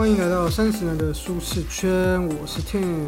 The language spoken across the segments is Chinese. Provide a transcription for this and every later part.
欢迎来到三十年的舒适圈，我是 Tim。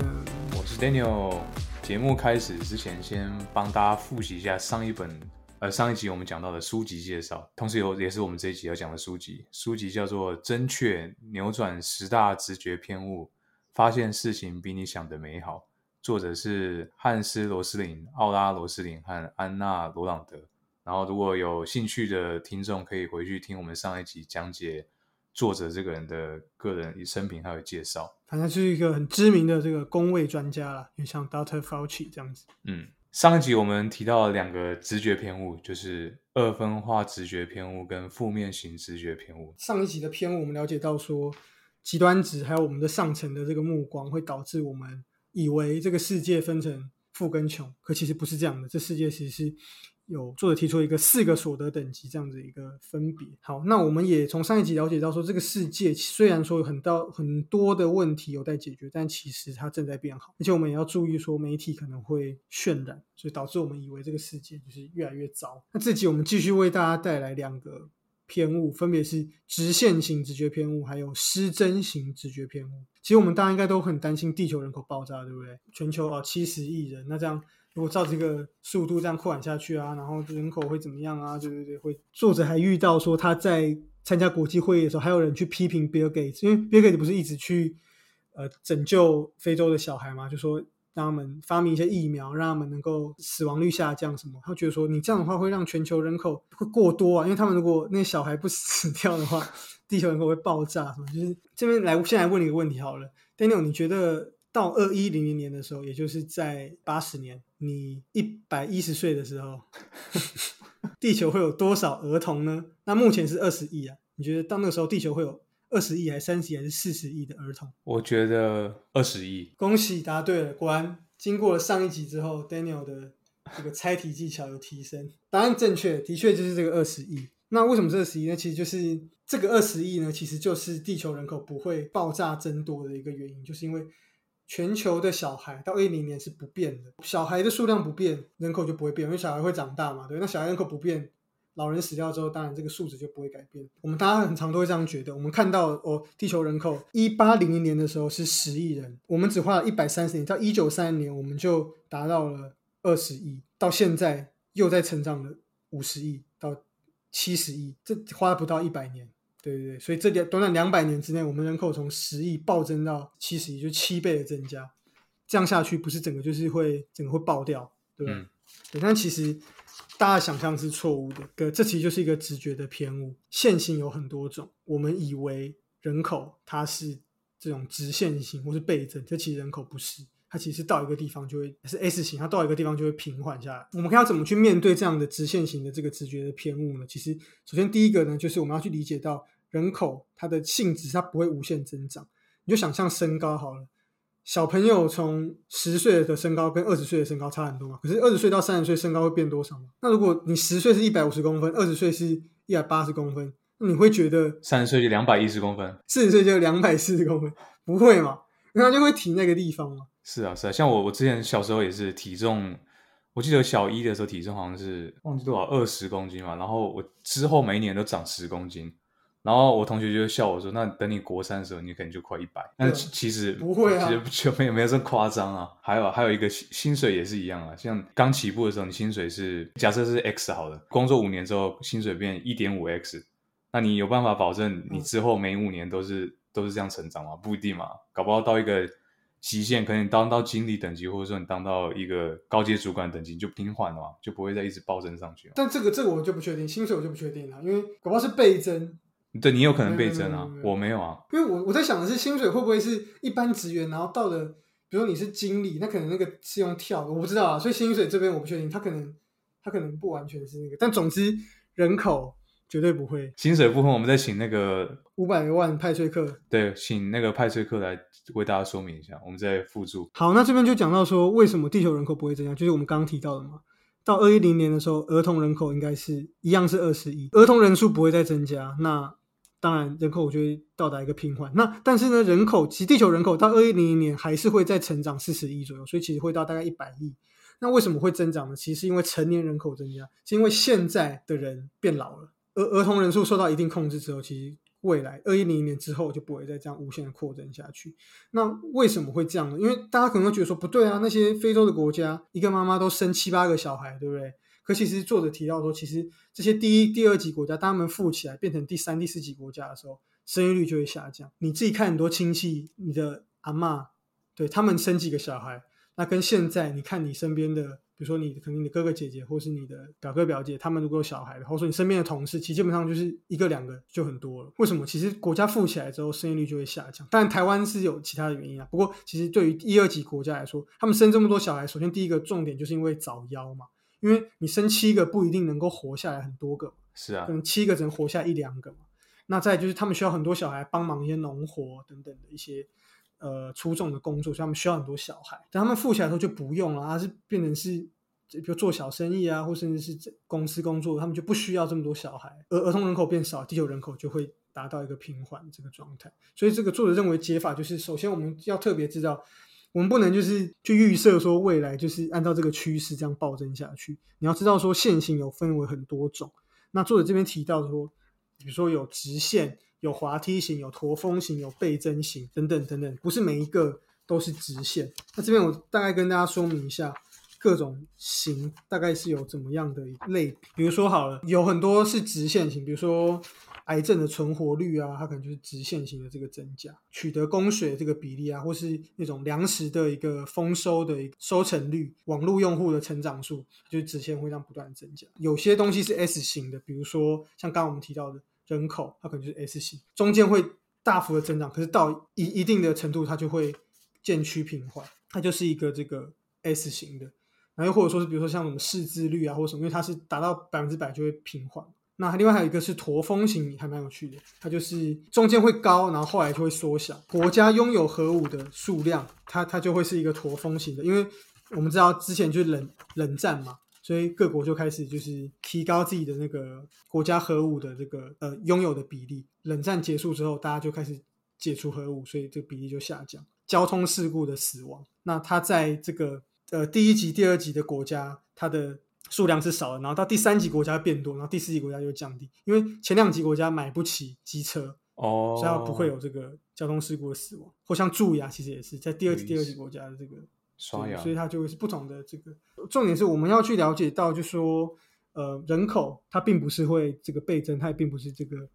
我是 Daniel。节目开始之前，先帮大家复习一下上一本呃上一集我们讲到的书籍介绍，同时有也是我们这一集要讲的书籍。书籍叫做《正确扭转十大直觉偏误，发现事情比你想的美好》，作者是汉斯·罗斯林、奥拉·罗斯林和安娜·罗朗德。然后，如果有兴趣的听众，可以回去听我们上一集讲解作者这个人的个人生平还有介绍。反正是一个很知名的这个工位专家啦，就像 Doctor Fauci 这样子。嗯，上一集我们提到了两个直觉偏误，就是二分化直觉偏误跟负面型直觉偏误。上一集的偏误，我们了解到说，极端值还有我们的上层的这个目光，会导致我们以为这个世界分成富跟穷，可其实不是这样的。这世界其实是。有作者提出一个四个所得等级这样子一个分别。好，那我们也从上一集了解到说，这个世界虽然说有很多很多的问题有待解决，但其实它正在变好。而且我们也要注意说，媒体可能会渲染，所以导致我们以为这个世界就是越来越糟。那这集我们继续为大家带来两个偏误，分别是直线型直觉偏误，还有失真型直觉偏误。其实我们大家应该都很担心地球人口爆炸，对不对？全球啊七十亿人，那这样。如果照这个速度这样扩展下去啊，然后人口会怎么样啊？对对对，会。作者还遇到说他在参加国际会议的时候，还有人去批评 Bill Gates，因为 Bill Gates 不是一直去呃拯救非洲的小孩嘛，就说让他们发明一些疫苗，让他们能够死亡率下降什么。他觉得说你这样的话会让全球人口会过多啊，因为他们如果那小孩不死掉的话，地球人口会爆炸什么。就是这边来，先来问你一个问题好了，Daniel，你觉得？到二一零零年的时候，也就是在八十年，你一百一十岁的时候，地球会有多少儿童呢？那目前是二十亿啊。你觉得到那个时候，地球会有二十亿，还是三十亿，还是四十亿的儿童？我觉得二十亿。恭喜答对了，果然经过了上一集之后，Daniel 的这个猜题技巧有提升，答案正确，的确就是这个二十亿。那为什么是二十亿呢？其实就是这个二十亿呢，其实就是地球人口不会爆炸增多的一个原因，就是因为。全球的小孩到二零年是不变的，小孩的数量不变，人口就不会变，因为小孩会长大嘛，对。那小孩人口不变，老人死掉之后，当然这个数值就不会改变。我们大家很常都会这样觉得。我们看到哦，地球人口一八零零年的时候是十亿人，我们只花了一百三十年，到一九三零年我们就达到了二十亿，到现在又在成长了五十亿到七十亿，这花了不到一百年。对对对，所以这短短两百年之内，我们人口从十亿暴增到七十亿，就七倍的增加。这样下去，不是整个就是会整个会爆掉，对吧？对，但其实大家想象是错误的，这这其实就是一个直觉的偏误。线性有很多种，我们以为人口它是这种直线型或是倍增，这其实人口不是。它其实到一个地方就会是 S 型，它到一个地方就会平缓下来。我们看要怎么去面对这样的直线型的这个直觉的偏误呢？其实，首先第一个呢，就是我们要去理解到人口它的性质，它不会无限增长。你就想象身高好了，小朋友从十岁的身高跟二十岁的身高差很多嘛。可是二十岁到三十岁身高会变多少吗？那如果你十岁是一百五十公分，二十岁是一百八十公分，那你会觉得三十岁就两百一十公分，四十岁就两百四十公分，不会嘛？那就会停那个地方嘛。是啊，是啊，像我，我之前小时候也是体重，我记得小一的时候体重好像是忘记多少二十公斤嘛，然后我之后每一年都长十公斤，然后我同学就笑我说：“那等你国三的时候，你可能就快一百。”但是其实不会啊，其实没有没有这么夸张啊。还有还有一个薪薪水也是一样啊，像刚起步的时候，你薪水是假设是 X 好的，工作五年之后薪水变一点五 X，那你有办法保证你之后每五年都是都是这样成长吗？不一定嘛，搞不好到一个。极限可能你当到经理等级，或者说你当到一个高阶主管等级，就平缓了嘛，就不会再一直暴增上去。但这个这个我就不确定，薪水我就不确定了，因为搞不好是倍增。对你有可能倍增啊，我没有啊。因为我我在想的是，薪水会不会是一般职员，然后到了，比如说你是经理，那可能那个是用跳，我不知道啊。所以薪水这边我不确定，他可能他可能不完全是那个，但总之人口。绝对不会。薪水部分，我们再请那个五百万派翠克，对，请那个派翠克来为大家说明一下。我们再附注。好，那这边就讲到说，为什么地球人口不会增加，就是我们刚刚提到的嘛。到二一零年的时候，儿童人口应该是一样是二十亿，儿童人数不会再增加。那当然，人口我觉得到达一个平缓。那但是呢，人口其实地球人口到二一零零年还是会再成长四十亿左右，所以其实会到大概一百亿。那为什么会增长呢？其实是因为成年人口增加，是因为现在的人变老了。儿儿童人数受到一定控制之后，其实未来二一零年之后就不会再这样无限的扩增下去。那为什么会这样呢？因为大家可能会觉得说不对啊，那些非洲的国家一个妈妈都生七八个小孩，对不对？可其实作者提到说，其实这些第一、第二级国家，当他们富起来变成第三、第四级国家的时候，生育率就会下降。你自己看很多亲戚，你的阿嬷，对他们生几个小孩，那跟现在你看你身边的。比如说你肯定你的哥哥姐姐，或是你的表哥表姐，他们如果有小孩的，或者说你身边的同事，其实基本上就是一个两个就很多了。为什么？其实国家富起来之后，生育率就会下降。但台湾是有其他的原因啊。不过其实对于一二级国家来说，他们生这么多小孩，首先第一个重点就是因为早夭嘛。因为你生七个不一定能够活下来很多个，是啊，可能七个只能活下一两个嘛。那再就是他们需要很多小孩帮忙一些农活等等的一些呃出众的工作，所以他们需要很多小孩。等他们富起来之后就不用了，而是变成是。比如做小生意啊，或甚至是公司工作，他们就不需要这么多小孩，而儿童人口变少，地球人口就会达到一个平缓这个状态。所以这个作者认为解法就是，首先我们要特别知道，我们不能就是去预设说未来就是按照这个趋势这样暴增下去。你要知道说线型有分为很多种。那作者这边提到说，比如说有直线、有滑梯型、有驼峰型、有倍增型等等等等，不是每一个都是直线。那这边我大概跟大家说明一下。各种型大概是有怎么样的类？比如说好了，有很多是直线型，比如说癌症的存活率啊，它可能就是直线型的这个增加；取得供水这个比例啊，或是那种粮食的一个丰收的收成率、网络用户的成长数，就是直线会这样不断增加。有些东西是 S 型的，比如说像刚刚我们提到的人口，它可能就是 S 型，中间会大幅的增长，可是到一一定的程度，它就会渐趋平缓，它就是一个这个 S 型的。然后又或者说是，比如说像什么识字率啊，或什么，因为它是达到百分之百就会平缓。那另外还有一个是驼峰型，还蛮有趣的，它就是中间会高，然后后来就会缩小。国家拥有核武的数量，它它就会是一个驼峰型的，因为我们知道之前就是冷冷战嘛，所以各国就开始就是提高自己的那个国家核武的这个呃拥有的比例。冷战结束之后，大家就开始解除核武，所以这个比例就下降。交通事故的死亡，那它在这个。呃，第一级、第二级的国家，它的数量是少的，然后到第三级国家变多，然后第四级国家就降低，因为前两级国家买不起机车哦，所以它不会有这个交通事故的死亡。或像蛀牙，其实也是在第二级、第二级国家的这个刷牙，所以它就会是不同的这个。重点是我们要去了解到，就说呃，人口它并不是会这个倍增，它也并不是这个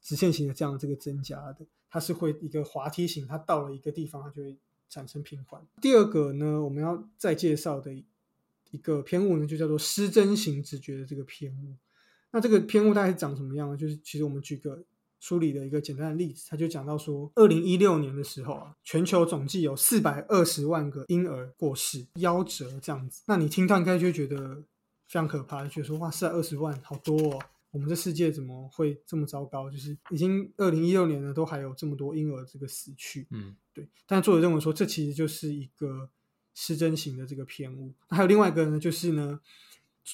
直线型的这样这个增加的，它是会一个滑梯型，它到了一个地方，它就会。产生平缓。第二个呢，我们要再介绍的一个偏误呢，就叫做失真型直觉的这个偏误。那这个偏误大概是长什么样呢？就是其实我们举个书里的一个简单的例子，他就讲到说，二零一六年的时候啊，全球总计有四百二十万个婴儿过世，夭折这样子。那你听到应该就会觉得非常可怕，就觉得说哇，四百二十万好多哦。我们这世界怎么会这么糟糕？就是已经二零一六年了，都还有这么多婴儿这个死去。嗯，对。但作者认为说，这其实就是一个失真型的这个偏误。那还有另外一个呢，就是呢，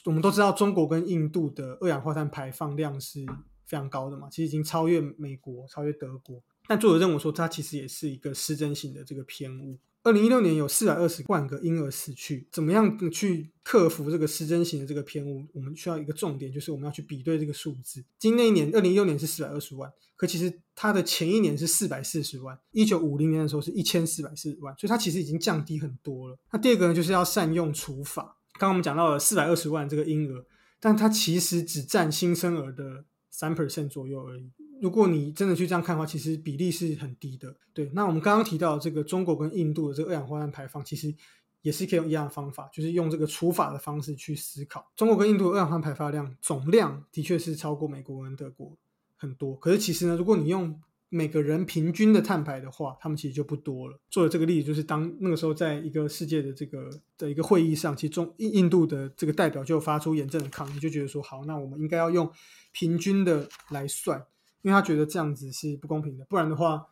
我们都知道中国跟印度的二氧化碳排放量是非常高的嘛，其实已经超越美国、超越德国。但作者认为说，它其实也是一个失真型的这个偏误。二零一六年有四百二十万个婴儿死去，怎么样去克服这个失真型的这个偏误？我们需要一个重点，就是我们要去比对这个数字。今那一年，二零一六年是四百二十万，可其实它的前一年是四百四十万，一九五零年的时候是一千四百四十万，所以它其实已经降低很多了。那第二个呢，就是要善用除法。刚刚我们讲到了四百二十万这个婴儿，但它其实只占新生儿的三 percent 左右而已。如果你真的去这样看的话，其实比例是很低的。对，那我们刚刚提到这个中国跟印度的这个二氧化碳排放，其实也是可以用一样的方法，就是用这个除法的方式去思考。中国跟印度二氧化碳排放量总量的确是超过美国跟德国很多，可是其实呢，如果你用每个人平均的碳排的话，他们其实就不多了。做的这个例子就是，当那个时候在一个世界的这个的一个会议上，其实中印印度的这个代表就发出严正的抗议，就觉得说，好，那我们应该要用平均的来算。因为他觉得这样子是不公平的，不然的话，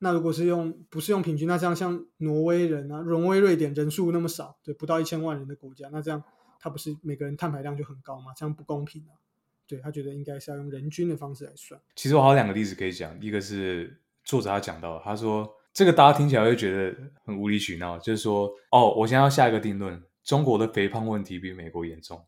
那如果是用不是用平均，那这样像挪威人啊、挪威、瑞典人数那么少，对，不到一千万人的国家，那这样他不是每个人碳排量就很高吗？这样不公平啊！对他觉得应该是要用人均的方式来算。其实我还有两个例子可以讲，一个是作者他讲到，他说这个大家听起来会觉得很无理取闹，就是说哦，我现在要下一个定论，中国的肥胖问题比美国严重，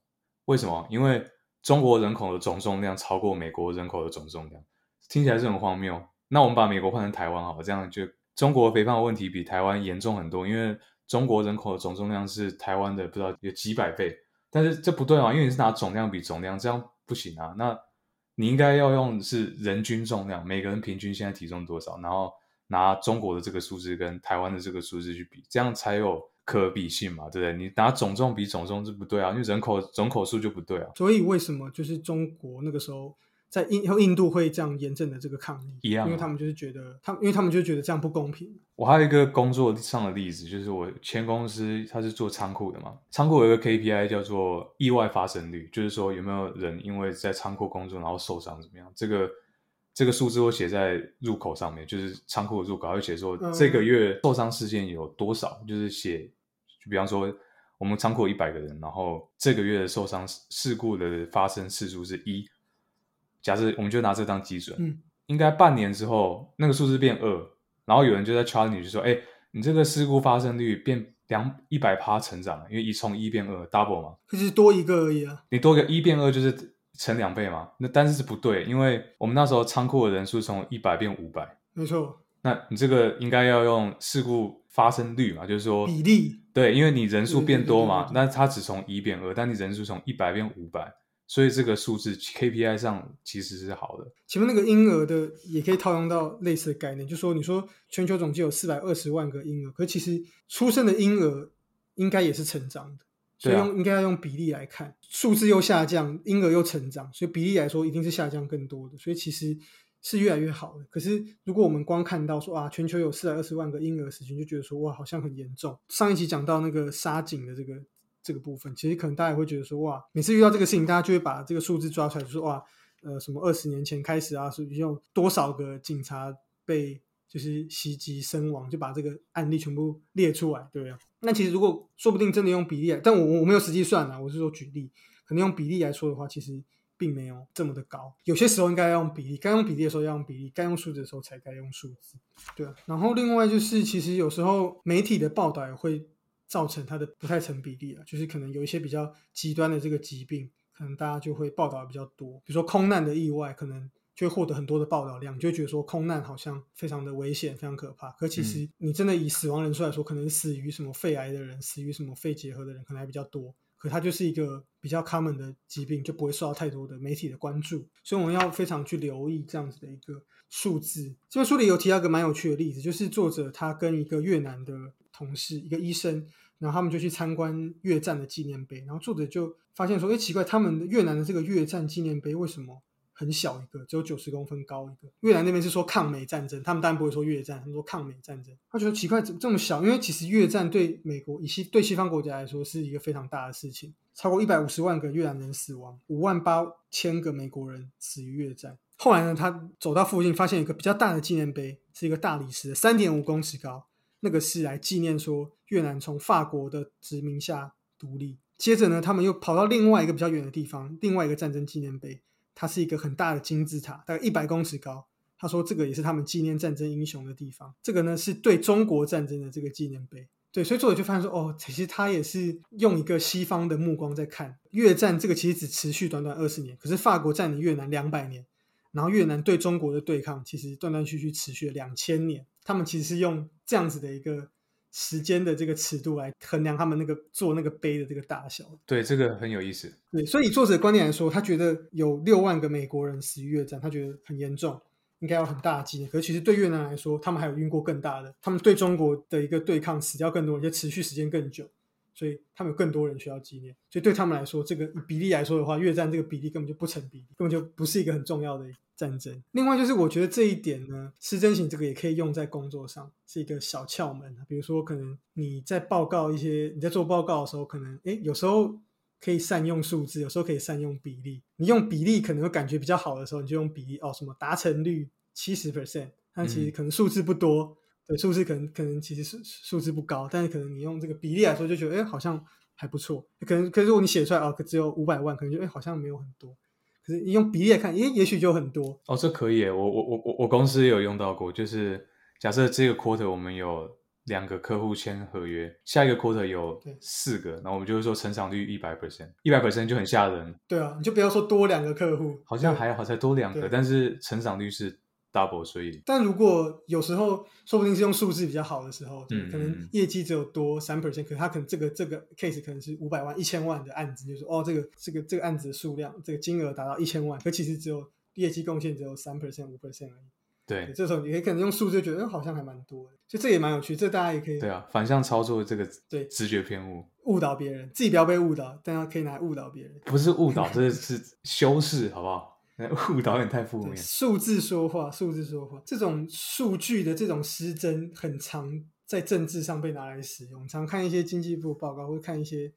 为什么？因为中国人口的总重量超过美国人口的总重量。听起来是很荒谬。那我们把美国换成台湾好了，这样就中国肥胖问题比台湾严重很多，因为中国人口的总重量是台湾的不知道有几百倍。但是这不对啊，因为你是拿总量比总量，这样不行啊。那你应该要用是人均重量，每个人平均现在体重多少，然后拿中国的这个数字跟台湾的这个数字去比，这样才有可比性嘛，对不对？你拿总重比总重是不对啊，因为人口总口数就不对啊。所以为什么就是中国那个时候？在印后印度会这样严正的这个抗议，一样，因为他们就是觉得，他因为他们就觉得这样不公平。我还有一个工作上的例子，就是我前公司它是做仓库的嘛，仓库有一个 KPI 叫做意外发生率，就是说有没有人因为在仓库工作然后受伤怎么样？这个这个数字我写在入口上面，就是仓库的入口会写说这个月受伤事件有多少，就是写，就比方说我们仓库有一百个人，然后这个月的受伤事故的发生次数是一。假设我们就拿这当基准，嗯，应该半年之后那个数字变二，然后有人就在 challenge 就说，哎，你这个事故发生率变两一百趴成长，因为一从一变二 double 嘛，可是多一个而已啊，你多个一变二就是乘两倍嘛，那但是是不对，因为我们那时候仓库的人数从一百变五百，没错，那你这个应该要用事故发生率嘛，就是说比例，对，因为你人数变多嘛，那它只从一变二，但你人数从一百变五百。所以这个数字 KPI 上其实是好的。前面那个婴儿的也可以套用到类似的概念，就说你说全球总计有四百二十万个婴儿，可其实出生的婴儿应该也是成长的，所以用应该要用比例来看，数字又下降，婴儿又成长，所以比例来说一定是下降更多的，所以其实是越来越好的。可是如果我们光看到说啊，全球有四百二十万个婴儿死群，就觉得说哇，好像很严重。上一集讲到那个沙井的这个。这个部分其实可能大家会觉得说哇，每次遇到这个事情，大家就会把这个数字抓出来，就说哇，呃，什么二十年前开始啊，是用多少个警察被就是袭击身亡，就把这个案例全部列出来，对不对？那其实如果说不定真的用比例，但我我没有实际算啊，我是说举例，可能用比例来说的话，其实并没有这么的高。有些时候应该要用比例，该用比例的时候要用比例，该用数字的时候才该用数字，对啊。然后另外就是，其实有时候媒体的报道也会。造成它的不太成比例了，就是可能有一些比较极端的这个疾病，可能大家就会报道比较多。比如说空难的意外，可能就会获得很多的报道量，就觉得说空难好像非常的危险、非常可怕。可其实你真的以死亡人数来说，可能死于什么肺癌的人、死于什么肺结核的人，可能还比较多。可它就是一个比较 common 的疾病，就不会受到太多的媒体的关注。所以我们要非常去留意这样子的一个数字。这本书里有提到一个蛮有趣的例子，就是作者他跟一个越南的。同事一个医生，然后他们就去参观越战的纪念碑，然后作者就发现说：“哎，奇怪，他们的越南的这个越战纪念碑为什么很小一个，只有九十公分高一个？越南那边是说抗美战争，他们当然不会说越战，他们说抗美战争。他觉得奇怪，怎么这么小？因为其实越战对美国以西对西方国家来说是一个非常大的事情，超过一百五十万个越南人死亡，五万八千个美国人死于越战。后来呢，他走到附近，发现一个比较大的纪念碑，是一个大理石，三点五公尺高。”那个是来纪念说越南从法国的殖民下独立。接着呢，他们又跑到另外一个比较远的地方，另外一个战争纪念碑，它是一个很大的金字塔，大概一百公尺高。他说这个也是他们纪念战争英雄的地方。这个呢是对中国战争的这个纪念碑。对，所以作者就发现说，哦，其实他也是用一个西方的目光在看越战。这个其实只持续短短二十年，可是法国占领越南两百年，然后越南对中国的对抗其实断断续续持续了两千年。他们其实是用这样子的一个时间的这个尺度来衡量他们那个做那个碑的这个大小。对，这个很有意思。对，所以作者观点来说，他觉得有六万个美国人死于越战，他觉得很严重，应该有很大的纪念。可是其实对越南来说，他们还有晕过更大的，他们对中国的一个对抗死掉更多，而且持续时间更久。所以他们有更多人需要纪念，所以对他们来说，这个比例来说的话，越战这个比例根本就不成比例，根本就不是一个很重要的战争。另外就是，我觉得这一点呢，失真型这个也可以用在工作上，是一个小窍门。比如说，可能你在报告一些，你在做报告的时候，可能诶有时候可以善用数字，有时候可以善用比例。你用比例可能会感觉比较好的时候，你就用比例哦，什么达成率七十 percent，但其实可能数字不多。对，数字可能可能其实是数字不高，但是可能你用这个比例来说，就觉得哎，好像还不错。可能可是如果你写出来哦，可只有五百万，可能就哎，好像没有很多。可是你用比例来看，也也许就很多。哦，这可以，我我我我我公司也有用到过，就是假设这个 quarter 我们有两个客户签合约，下一个 quarter 有四个，然后我们就会说成长率一百 percent，一百 percent 就很吓人，对啊，你就不要说多两个客户，好像还好才多两个，但是成长率是 double，所以但如果有时候说不定是用数字比较好的时候，对嗯嗯可能嗯业绩只有多三 percent，可他可能这个这个 case 可能是五百万、一千万的案子，就是说哦，这个这个这个案子的数量，这个金额达到一千万，可其实只有业绩贡献只有三 percent、五 percent 而已。对，这时候你也可能用数字就觉得，嗯，好像还蛮多的，所以这也蛮有趣，这大家也可以对啊，反向操作这个对直觉偏误误导别人，自己不要被误导，但要可以拿来误导别人。不是误导，这是修饰，好不好？那 误导演太负面。数字说话，数字说话，这种数据的这种失真，很常在政治上被拿来使用。常看一些经济部报告，或看一些，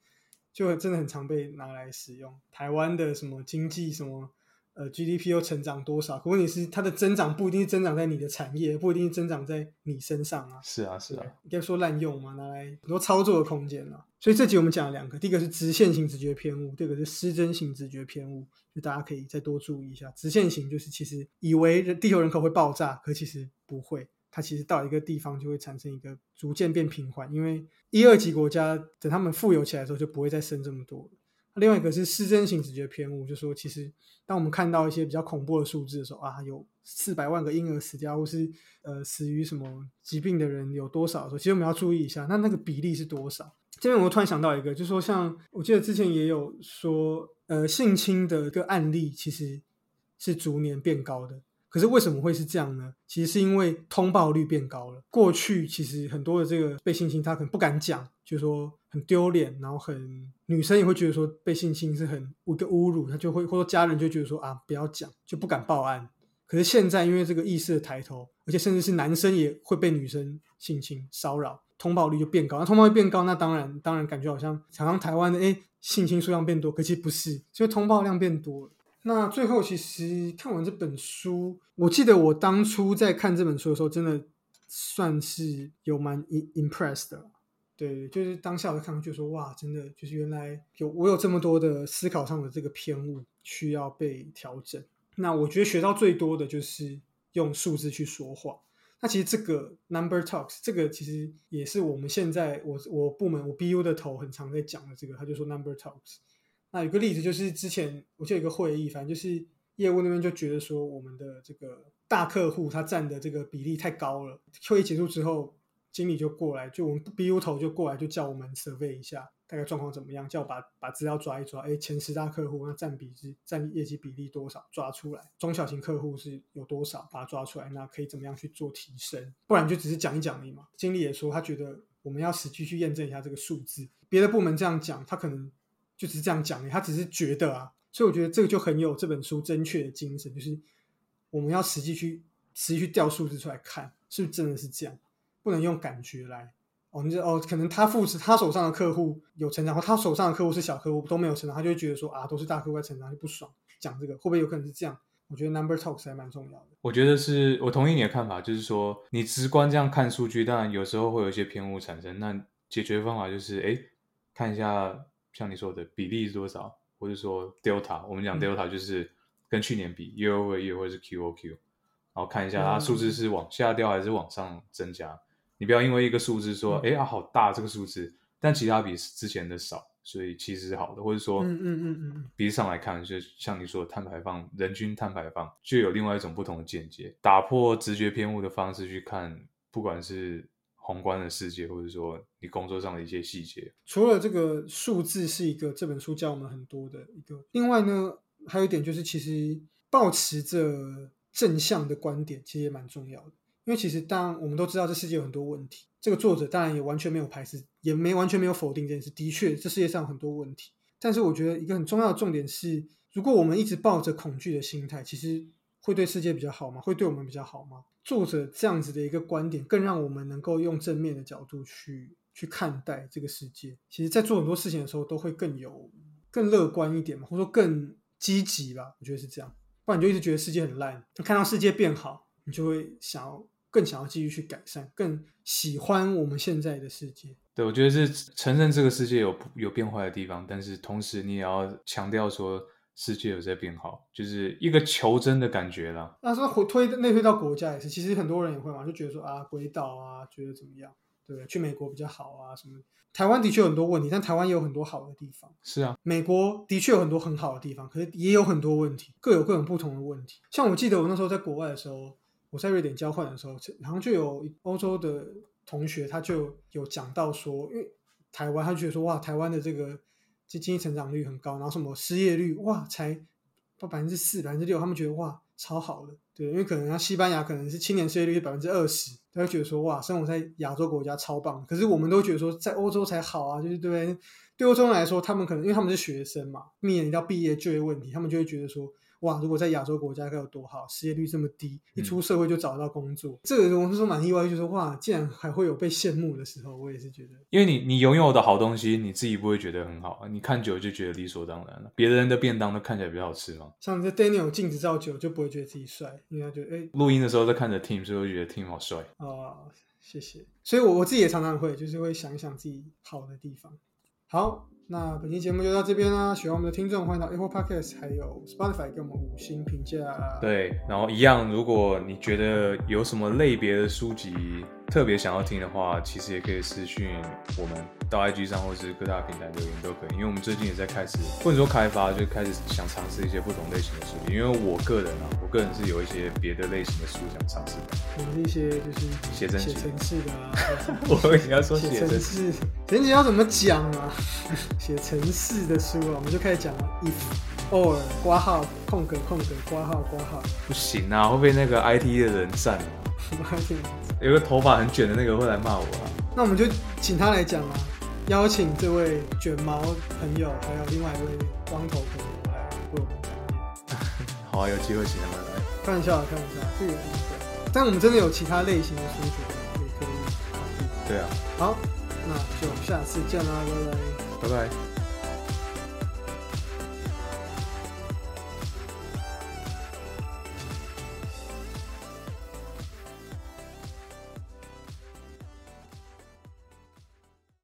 就真的很常被拿来使用。台湾的什么经济什么呃 GDP 又成长多少？可问题是它的增长不一定是增长在你的产业，不一定是增长在你身上啊。是啊，是啊，应该说滥用嘛，拿来很多操作的空间啊。所以这集我们讲了两个，第一个是直线型直觉偏误，第二个是失真型直觉偏误，就大家可以再多注意一下。直线型就是其实以为人地球人口会爆炸，可其实不会，它其实到一个地方就会产生一个逐渐变平缓，因为一二级国家等他们富有起来的时候就不会再生这么多了。另外一个是失真型直觉偏误，就说其实当我们看到一些比较恐怖的数字的时候啊，有四百万个婴儿死掉，或是呃死于什么疾病的人有多少的时候，其实我们要注意一下，那那个比例是多少？这边我突然想到一个，就说像我记得之前也有说，呃，性侵的个案例其实是逐年变高的。可是为什么会是这样呢？其实是因为通报率变高了。过去其实很多的这个被性侵，他可能不敢讲，就是说很丢脸，然后很女生也会觉得说被性侵是很一个侮辱，他就会或者家人就觉得说啊不要讲，就不敢报案。可是现在因为这个意识的抬头，而且甚至是男生也会被女生性侵骚扰，通报率就变高。那通报率变高，那当然当然感觉好像好像台湾的哎性侵数量变多，可其实不是，因为通报量变多了。那最后，其实看完这本书，我记得我当初在看这本书的时候，真的算是有蛮 impressed 的。对，就是当下我看就说，哇，真的就是原来有我有这么多的思考上的这个偏误需要被调整。那我觉得学到最多的就是用数字去说话。那其实这个 number talks 这个其实也是我们现在我我部门我 BU 的头很常在讲的这个，他就说 number talks。那有个例子就是之前我记得有一个会议，反正就是业务那边就觉得说我们的这个大客户他占的这个比例太高了。会议结束之后，经理就过来，就我们 BU 头就过来就叫我们 survey 一下大概状况怎么样，叫我把把资料抓一抓，哎，前十大客户那占比是占业绩比例多少抓出来，中小型客户是有多少把它抓出来，那可以怎么样去做提升？不然就只是讲一讲而已嘛。经理也说他觉得我们要实际去验证一下这个数字，别的部门这样讲，他可能。就是这样讲他只是觉得啊，所以我觉得这个就很有这本书正确的精神，就是我们要实际去实际去调数字出来看，是不是真的是这样，不能用感觉来哦，你就哦，可能他付他手上的客户有成长，或他手上的客户是小客户都没有成长，他就会觉得说啊，都是大客户在成长，就不爽。讲这个会不会有可能是这样？我觉得 number talks 还蛮重要的。我觉得是我同意你的看法，就是说你直观这样看数据，当然有时候会有一些偏误产生。那解决方法就是哎，看一下。像你说的比例是多少，或者说 delta，我们讲 delta 就是跟去年比 year over year 或者是 Q O Q，然后看一下它数字是往下掉还是往上增加。你不要因为一个数字说，哎啊好大这个数字，但其他比之前的少，所以其实是好的。或者说，嗯嗯嗯嗯，比例上来看，就像你说的碳排放，人均碳排放就有另外一种不同的见解，打破直觉偏误的方式去看，不管是。宏观的世界，或者说你工作上的一些细节，除了这个数字是一个这本书教我们很多的一个，另外呢，还有一点就是，其实保持着正向的观点，其实也蛮重要的。因为其实当我们都知道这世界有很多问题，这个作者当然也完全没有排斥，也没完全没有否定这件事。的确，这世界上有很多问题，但是我觉得一个很重要的重点是，如果我们一直抱着恐惧的心态，其实会对世界比较好吗？会对我们比较好吗？作者这样子的一个观点，更让我们能够用正面的角度去去看待这个世界。其实，在做很多事情的时候，都会更有更乐观一点嘛，或者说更积极吧。我觉得是这样，不然你就一直觉得世界很烂。看到世界变好，你就会想要更想要继续去改善，更喜欢我们现在的世界。对，我觉得是承认这个世界有有变坏的地方，但是同时你也要强调说。世界有在变好，就是一个求真的感觉啦。那说回推内推到国家也是，其实很多人也会嘛，就觉得说啊，鬼岛啊，觉得怎么样？对不对？去美国比较好啊什么。台湾的确有很多问题，但台湾也有很多好的地方。是啊，美国的确有很多很好的地方，可是也有很多问题，各有各种不同的问题。像我记得我那时候在国外的时候，我在瑞典交换的时候，然后就有欧洲的同学他就有讲到说，因为台湾他觉得说哇，台湾的这个经济成长率很高，然后什么失业率哇才到百分之四、百分之六，他们觉得哇超好的。对，因为可能像西班牙可能是青年失业率是百分之二十，他会觉得说哇，生活在亚洲国家超棒。可是我们都觉得说在欧洲才好啊，就是对对欧洲人来说，他们可能因为他们是学生嘛，面临到毕业就业问题，他们就会觉得说。哇！如果在亚洲国家该有多好，失业率这么低，一出社会就找到工作，这个我是说蛮意外，就是哇，竟然还会有被羡慕的时候，我也是觉得，因为你你拥有的好东西，你自己不会觉得很好，你看久就觉得理所当然了。别人的便当都看起来比较好吃吗。像这 Daniel 镜子照久就不会觉得自己帅，因为他觉得哎，录音的时候在看着 Team，所以会觉得 Team 好帅。哦，谢谢。所以我我自己也常常会，就是会想一想自己好的地方。好。那本期节目就到这边啦，喜欢我们的听众欢迎到 Apple Podcast 还有 Spotify 给我们五星评价。对，然后一样，如果你觉得有什么类别的书籍特别想要听的话，其实也可以私讯我们到 IG 上或是各大平台留言都可以，因为我们最近也在开始或者说开发，就开始想尝试一些不同类型的书籍。因为我个人啊，个人是有一些别的类型的书想尝试的，可能是一些就是写真写程式的啊。我你要说写程式，程式要怎么讲啊？写程式的书啊，我们就开始讲 if or 挂号空格空格挂号挂号。不行啊，会被那个 IT 的人占了。有个头发很卷的那个会来骂我啊。那我们就请他来讲啊，邀请这位卷毛朋友，还有另外一位光头朋友来为我们。好啊，有机会请他们来。开玩笑，开玩笑，这个但我们真的有其他类型的书籍也可以考虑。对啊。好，那就下次见啦，拜拜。拜拜。